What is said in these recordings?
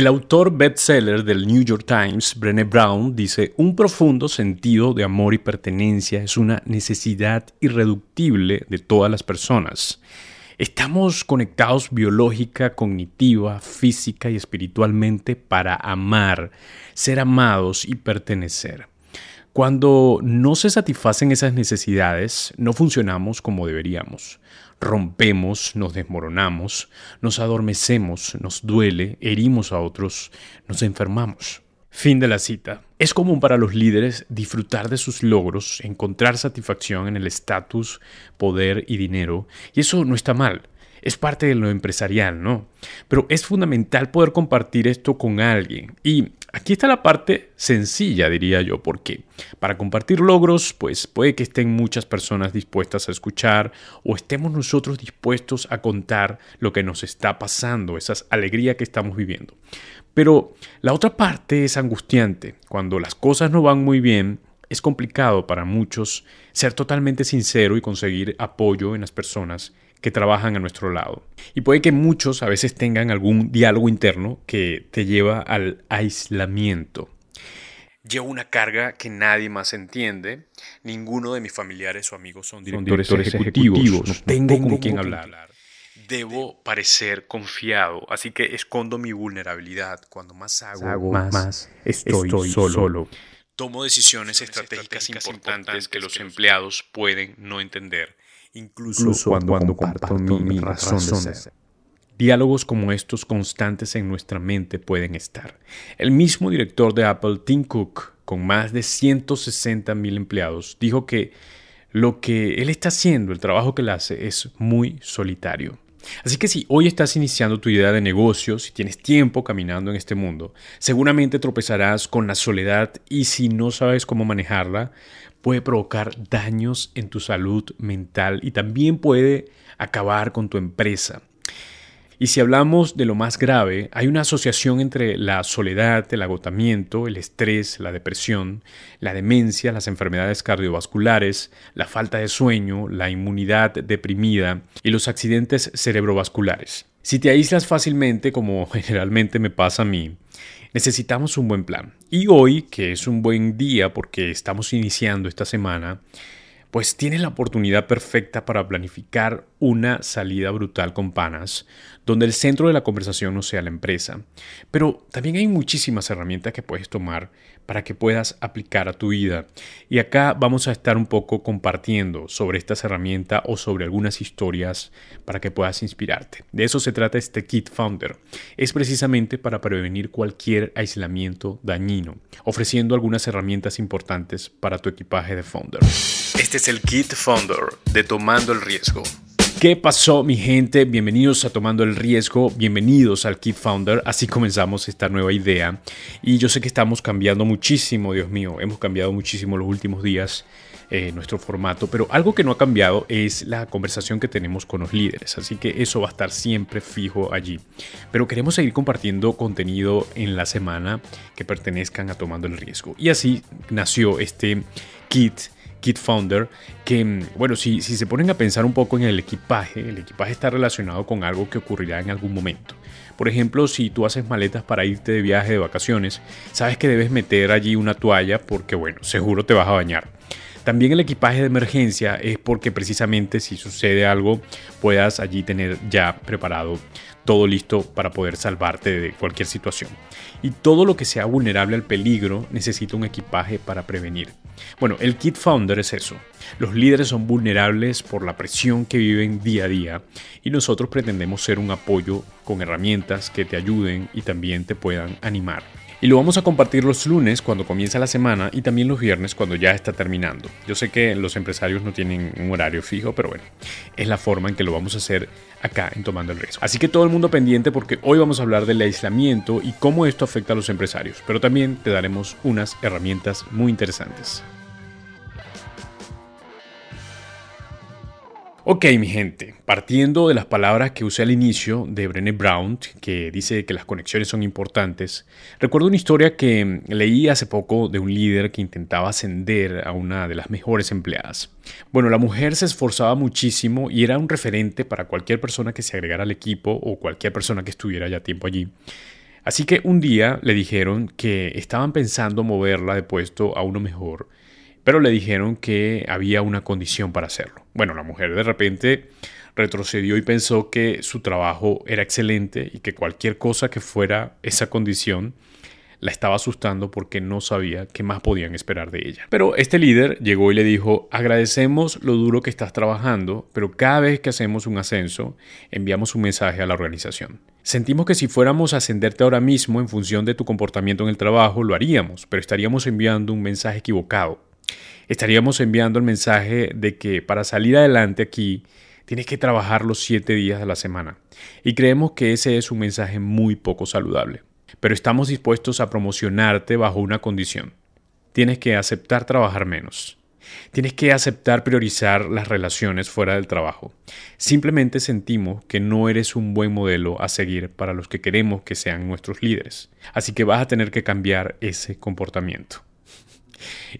El autor bestseller del New York Times, Brené Brown, dice, un profundo sentido de amor y pertenencia es una necesidad irreductible de todas las personas. Estamos conectados biológica, cognitiva, física y espiritualmente para amar, ser amados y pertenecer. Cuando no se satisfacen esas necesidades, no funcionamos como deberíamos rompemos, nos desmoronamos, nos adormecemos, nos duele, herimos a otros, nos enfermamos. Fin de la cita. Es común para los líderes disfrutar de sus logros, encontrar satisfacción en el estatus, poder y dinero, y eso no está mal. Es parte de lo empresarial, ¿no? Pero es fundamental poder compartir esto con alguien. Y Aquí está la parte sencilla, diría yo, porque para compartir logros, pues puede que estén muchas personas dispuestas a escuchar o estemos nosotros dispuestos a contar lo que nos está pasando, esa alegría que estamos viviendo. Pero la otra parte es angustiante. Cuando las cosas no van muy bien, es complicado para muchos ser totalmente sincero y conseguir apoyo en las personas que trabajan a nuestro lado. Y puede que muchos a veces tengan algún diálogo interno que te lleva al aislamiento. Llevo una carga que nadie más entiende. Ninguno de mis familiares o amigos son directores, ejecutivos. No tengo, con quién hablar. Debo parecer confiado, así que escondo mi vulnerabilidad. Cuando más hago, más, estoy, solo. Tomo decisiones estratégicas importantes que los empleados pueden no entender incluso, cuando, comparto, mi, razón, de ser. Diálogos como estos constantes en nuestra mente pueden estar. El mismo director de Apple, Tim Cook, con más de 160 mil empleados, dijo que lo que él está haciendo, el trabajo que él hace, es muy solitario. Así que si hoy estás iniciando tu idea de negocio, si tienes tiempo caminando en este mundo, seguramente tropezarás con la soledad y si no sabes cómo manejarla, puede provocar daños en tu salud mental y también puede acabar con tu empresa. Y si hablamos de lo más grave, hay una asociación entre la soledad, el agotamiento, el estrés, la depresión, la demencia, las enfermedades cardiovasculares, la falta de sueño, la inmunidad deprimida y los accidentes cerebrovasculares. Si te aíslas fácilmente, como generalmente me pasa a mí, necesitamos un buen plan. Y hoy, que es un buen día porque estamos iniciando esta semana, pues tienes la oportunidad perfecta para planificar una salida brutal con panas, donde el centro de la conversación no sea la empresa. Pero también hay muchísimas herramientas que puedes tomar para que puedas aplicar a tu vida. Y acá vamos a estar un poco compartiendo sobre estas herramientas o sobre algunas historias para que puedas inspirarte. De eso se trata este Kit Founder. Es precisamente para prevenir cualquier aislamiento dañino, ofreciendo algunas herramientas importantes para tu equipaje de Founder. Este es el Kit Founder de Tomando el Riesgo. ¿Qué pasó mi gente? Bienvenidos a Tomando el Riesgo, bienvenidos al Kit Founder, así comenzamos esta nueva idea. Y yo sé que estamos cambiando muchísimo, Dios mío, hemos cambiado muchísimo los últimos días eh, nuestro formato, pero algo que no ha cambiado es la conversación que tenemos con los líderes, así que eso va a estar siempre fijo allí. Pero queremos seguir compartiendo contenido en la semana que pertenezcan a Tomando el Riesgo. Y así nació este kit Kit Founder, que, mm, bueno, si, si se ponen a pensar un poco en el equipaje, el equipaje está relacionado con algo que ocurrirá en algún momento. Por ejemplo, si tú haces maletas para irte de viaje de vacaciones, sabes que debes meter allí una toalla porque, bueno, seguro te vas a bañar. También el equipaje de emergencia es porque precisamente si sucede algo puedas allí tener ya preparado todo listo para poder salvarte de cualquier situación. Y todo lo que sea vulnerable al peligro necesita un equipaje para prevenir. Bueno, el Kit Founder es eso. Los líderes son vulnerables por la presión que viven día a día y nosotros pretendemos ser un apoyo con herramientas que te ayuden y también te puedan animar. Y lo vamos a compartir los lunes cuando comienza la semana y también los viernes cuando ya está terminando. Yo sé que los empresarios no tienen un horario fijo, pero bueno, es la forma en que lo vamos a hacer acá en Tomando el Riesgo. Así que todo el mundo pendiente porque hoy vamos a hablar del aislamiento y cómo esto afecta a los empresarios, pero también te daremos unas herramientas muy interesantes. Ok, mi gente, partiendo de las palabras que usé al inicio de Brené Brown, que dice que las conexiones son importantes, recuerdo una historia que leí hace poco de un líder que intentaba ascender a una de las mejores empleadas. Bueno, la mujer se esforzaba muchísimo y era un referente para cualquier persona que se agregara al equipo o cualquier persona que estuviera ya tiempo allí. Así que un día le dijeron que estaban pensando moverla de puesto a uno mejor, pero le dijeron que había una condición para hacerlo. Bueno, la mujer de repente retrocedió y pensó que su trabajo era excelente y que cualquier cosa que fuera esa condición la estaba asustando porque no sabía qué más podían esperar de ella. Pero este líder llegó y le dijo, agradecemos lo duro que estás trabajando, pero cada vez que hacemos un ascenso, enviamos un mensaje a la organización. Sentimos que si fuéramos a ascenderte ahora mismo en función de tu comportamiento en el trabajo, lo haríamos, pero estaríamos enviando un mensaje equivocado. Estaríamos enviando el mensaje de que para salir adelante aquí tienes que trabajar los siete días de la semana. Y creemos que ese es un mensaje muy poco saludable pero estamos dispuestos a promocionarte bajo una condición. Tienes que aceptar trabajar menos. Tienes que aceptar priorizar las relaciones fuera del trabajo. Simplemente sentimos que no eres un buen modelo a seguir para los que queremos que sean nuestros líderes. Así que vas a tener que cambiar ese comportamiento.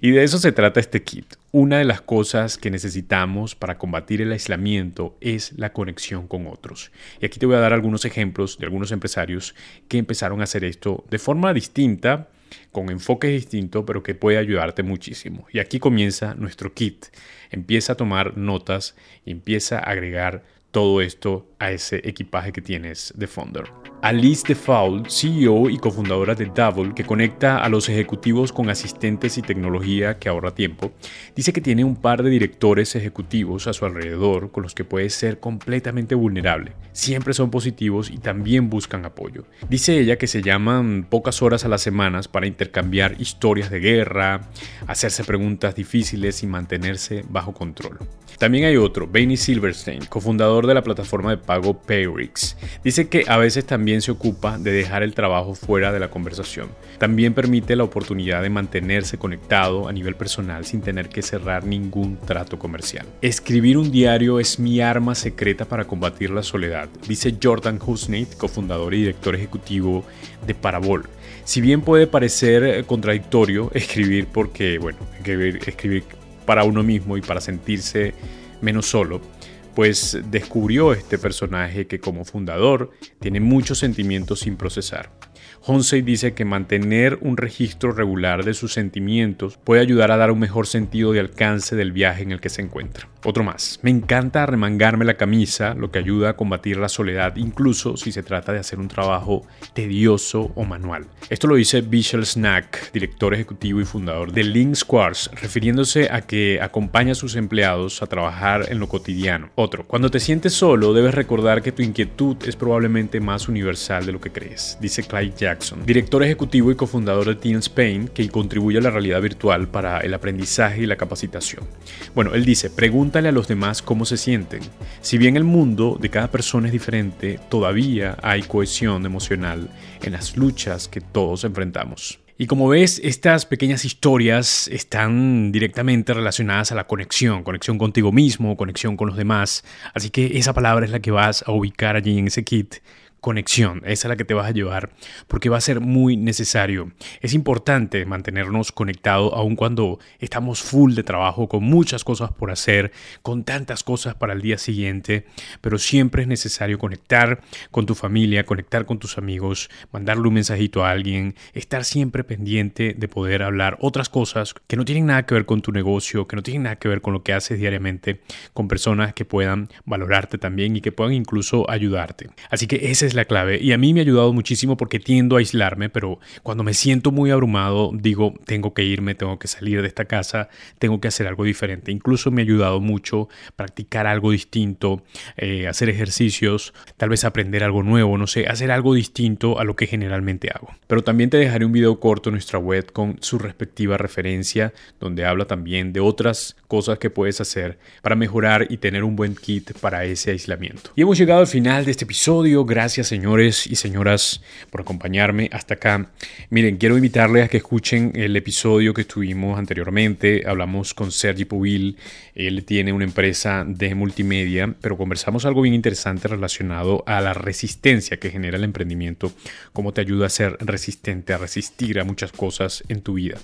Y de eso se trata este kit. Una de las cosas que necesitamos para combatir el aislamiento es la conexión con otros. Y aquí te voy a dar algunos ejemplos de algunos empresarios que empezaron a hacer esto de forma distinta, con enfoque distinto, pero que puede ayudarte muchísimo. Y aquí comienza nuestro kit. Empieza a tomar notas empieza a agregar todo esto a ese equipaje que tienes de Founder. Alice DeFaul, CEO y cofundadora de Double, que conecta a los ejecutivos con asistentes y tecnología que ahorra tiempo, dice que tiene un par de directores ejecutivos a su alrededor con los que puede ser completamente vulnerable. Siempre son positivos y también buscan apoyo. Dice ella que se llaman pocas horas a las semanas para intercambiar historias de guerra, hacerse preguntas difíciles y mantenerse bajo control. También hay otro, Benny Silverstein, cofundador de la plataforma de pago Payrix. Dice que a veces también se ocupa de dejar el trabajo fuera de la conversación. También permite la oportunidad de mantenerse conectado a nivel personal sin tener que cerrar ningún trato comercial. Escribir un diario es mi arma secreta para combatir la soledad, dice Jordan Husneit, cofundador y director ejecutivo de Parabol. Si bien puede parecer contradictorio escribir porque, bueno, escribir para uno mismo y para sentirse menos solo, pues descubrió este personaje que como fundador tiene muchos sentimientos sin procesar. Honsey dice que mantener un registro regular de sus sentimientos puede ayudar a dar un mejor sentido de alcance del viaje en el que se encuentra. Otro más. Me encanta remangarme la camisa, lo que ayuda a combatir la soledad, incluso si se trata de hacer un trabajo tedioso o manual. Esto lo dice Vishal Snack, director ejecutivo y fundador de Link Squares, refiriéndose a que acompaña a sus empleados a trabajar en lo cotidiano. Otro. Cuando te sientes solo, debes recordar que tu inquietud es probablemente más universal de lo que crees, dice Clyde Jack director ejecutivo y cofundador de Team Spain, que contribuye a la realidad virtual para el aprendizaje y la capacitación. Bueno, él dice, pregúntale a los demás cómo se sienten. Si bien el mundo de cada persona es diferente, todavía hay cohesión emocional en las luchas que todos enfrentamos. Y como ves, estas pequeñas historias están directamente relacionadas a la conexión, conexión contigo mismo, conexión con los demás. Así que esa palabra es la que vas a ubicar allí en ese kit conexión, esa es la que te vas a llevar, porque va a ser muy necesario. Es importante mantenernos conectados aun cuando estamos full de trabajo, con muchas cosas por hacer, con tantas cosas para el día siguiente, pero siempre es necesario conectar con tu familia, conectar con tus amigos, mandarle un mensajito a alguien, estar siempre pendiente de poder hablar otras cosas que no tienen nada que ver con tu negocio, que no tienen nada que ver con lo que haces diariamente, con personas que puedan valorarte también y que puedan incluso ayudarte. Así que ese es la clave y a mí me ha ayudado muchísimo porque tiendo a aislarme, pero cuando me siento muy abrumado digo, tengo que irme, tengo que salir de esta casa, tengo que hacer algo diferente. Incluso me ha ayudado mucho practicar algo distinto, eh, hacer ejercicios, tal vez aprender algo nuevo, no sé, hacer algo distinto a lo que generalmente hago. Pero también te dejaré un video corto en nuestra web con su respectiva referencia, donde habla también de otras cosas que puedes hacer para mejorar y tener un buen kit para ese aislamiento. Y hemos llegado al final de este episodio. Gracias señores y señoras por acompañarme hasta acá. Miren, quiero invitarles a que escuchen el episodio que estuvimos anteriormente. Hablamos con Sergi Pubil. Él tiene una empresa de multimedia, pero conversamos algo bien interesante relacionado a la resistencia que genera el emprendimiento, cómo te ayuda a ser resistente, a resistir a muchas cosas en tu vida.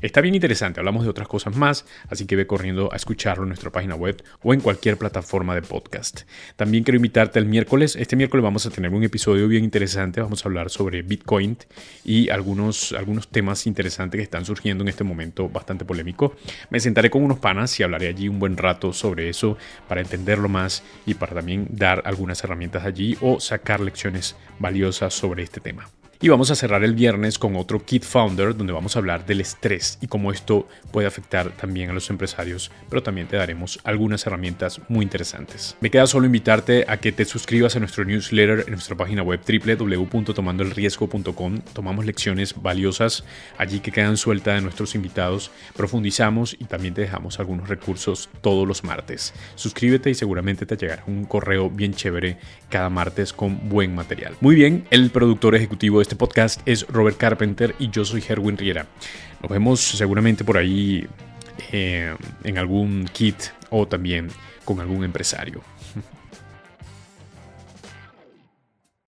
Está bien interesante, hablamos de otras cosas más, así que ve corriendo a escucharlo en nuestra página web o en cualquier plataforma de podcast. También quiero invitarte el miércoles. Este miércoles vamos a tener un un episodio bien interesante. Vamos a hablar sobre Bitcoin y algunos, algunos temas interesantes que están surgiendo en este momento bastante polémico. Me sentaré con unos panas y hablaré allí un buen rato sobre eso para entenderlo más y para también dar algunas herramientas allí o sacar lecciones valiosas sobre este tema. Y vamos a cerrar el viernes con otro Kit Founder donde vamos a hablar del estrés y cómo esto puede afectar también a los empresarios, pero también te daremos algunas herramientas muy interesantes. Me queda solo invitarte a que te suscribas a nuestro newsletter en nuestra página web www.tomandoelriesgo.com. Tomamos lecciones valiosas allí que quedan sueltas de nuestros invitados, profundizamos y también te dejamos algunos recursos todos los martes. Suscríbete y seguramente te llegará un correo bien chévere cada martes con buen material. Muy bien, el productor ejecutivo de este podcast es Robert Carpenter y yo soy Herwin Riera. Nos vemos seguramente por ahí eh, en algún kit o también con algún empresario.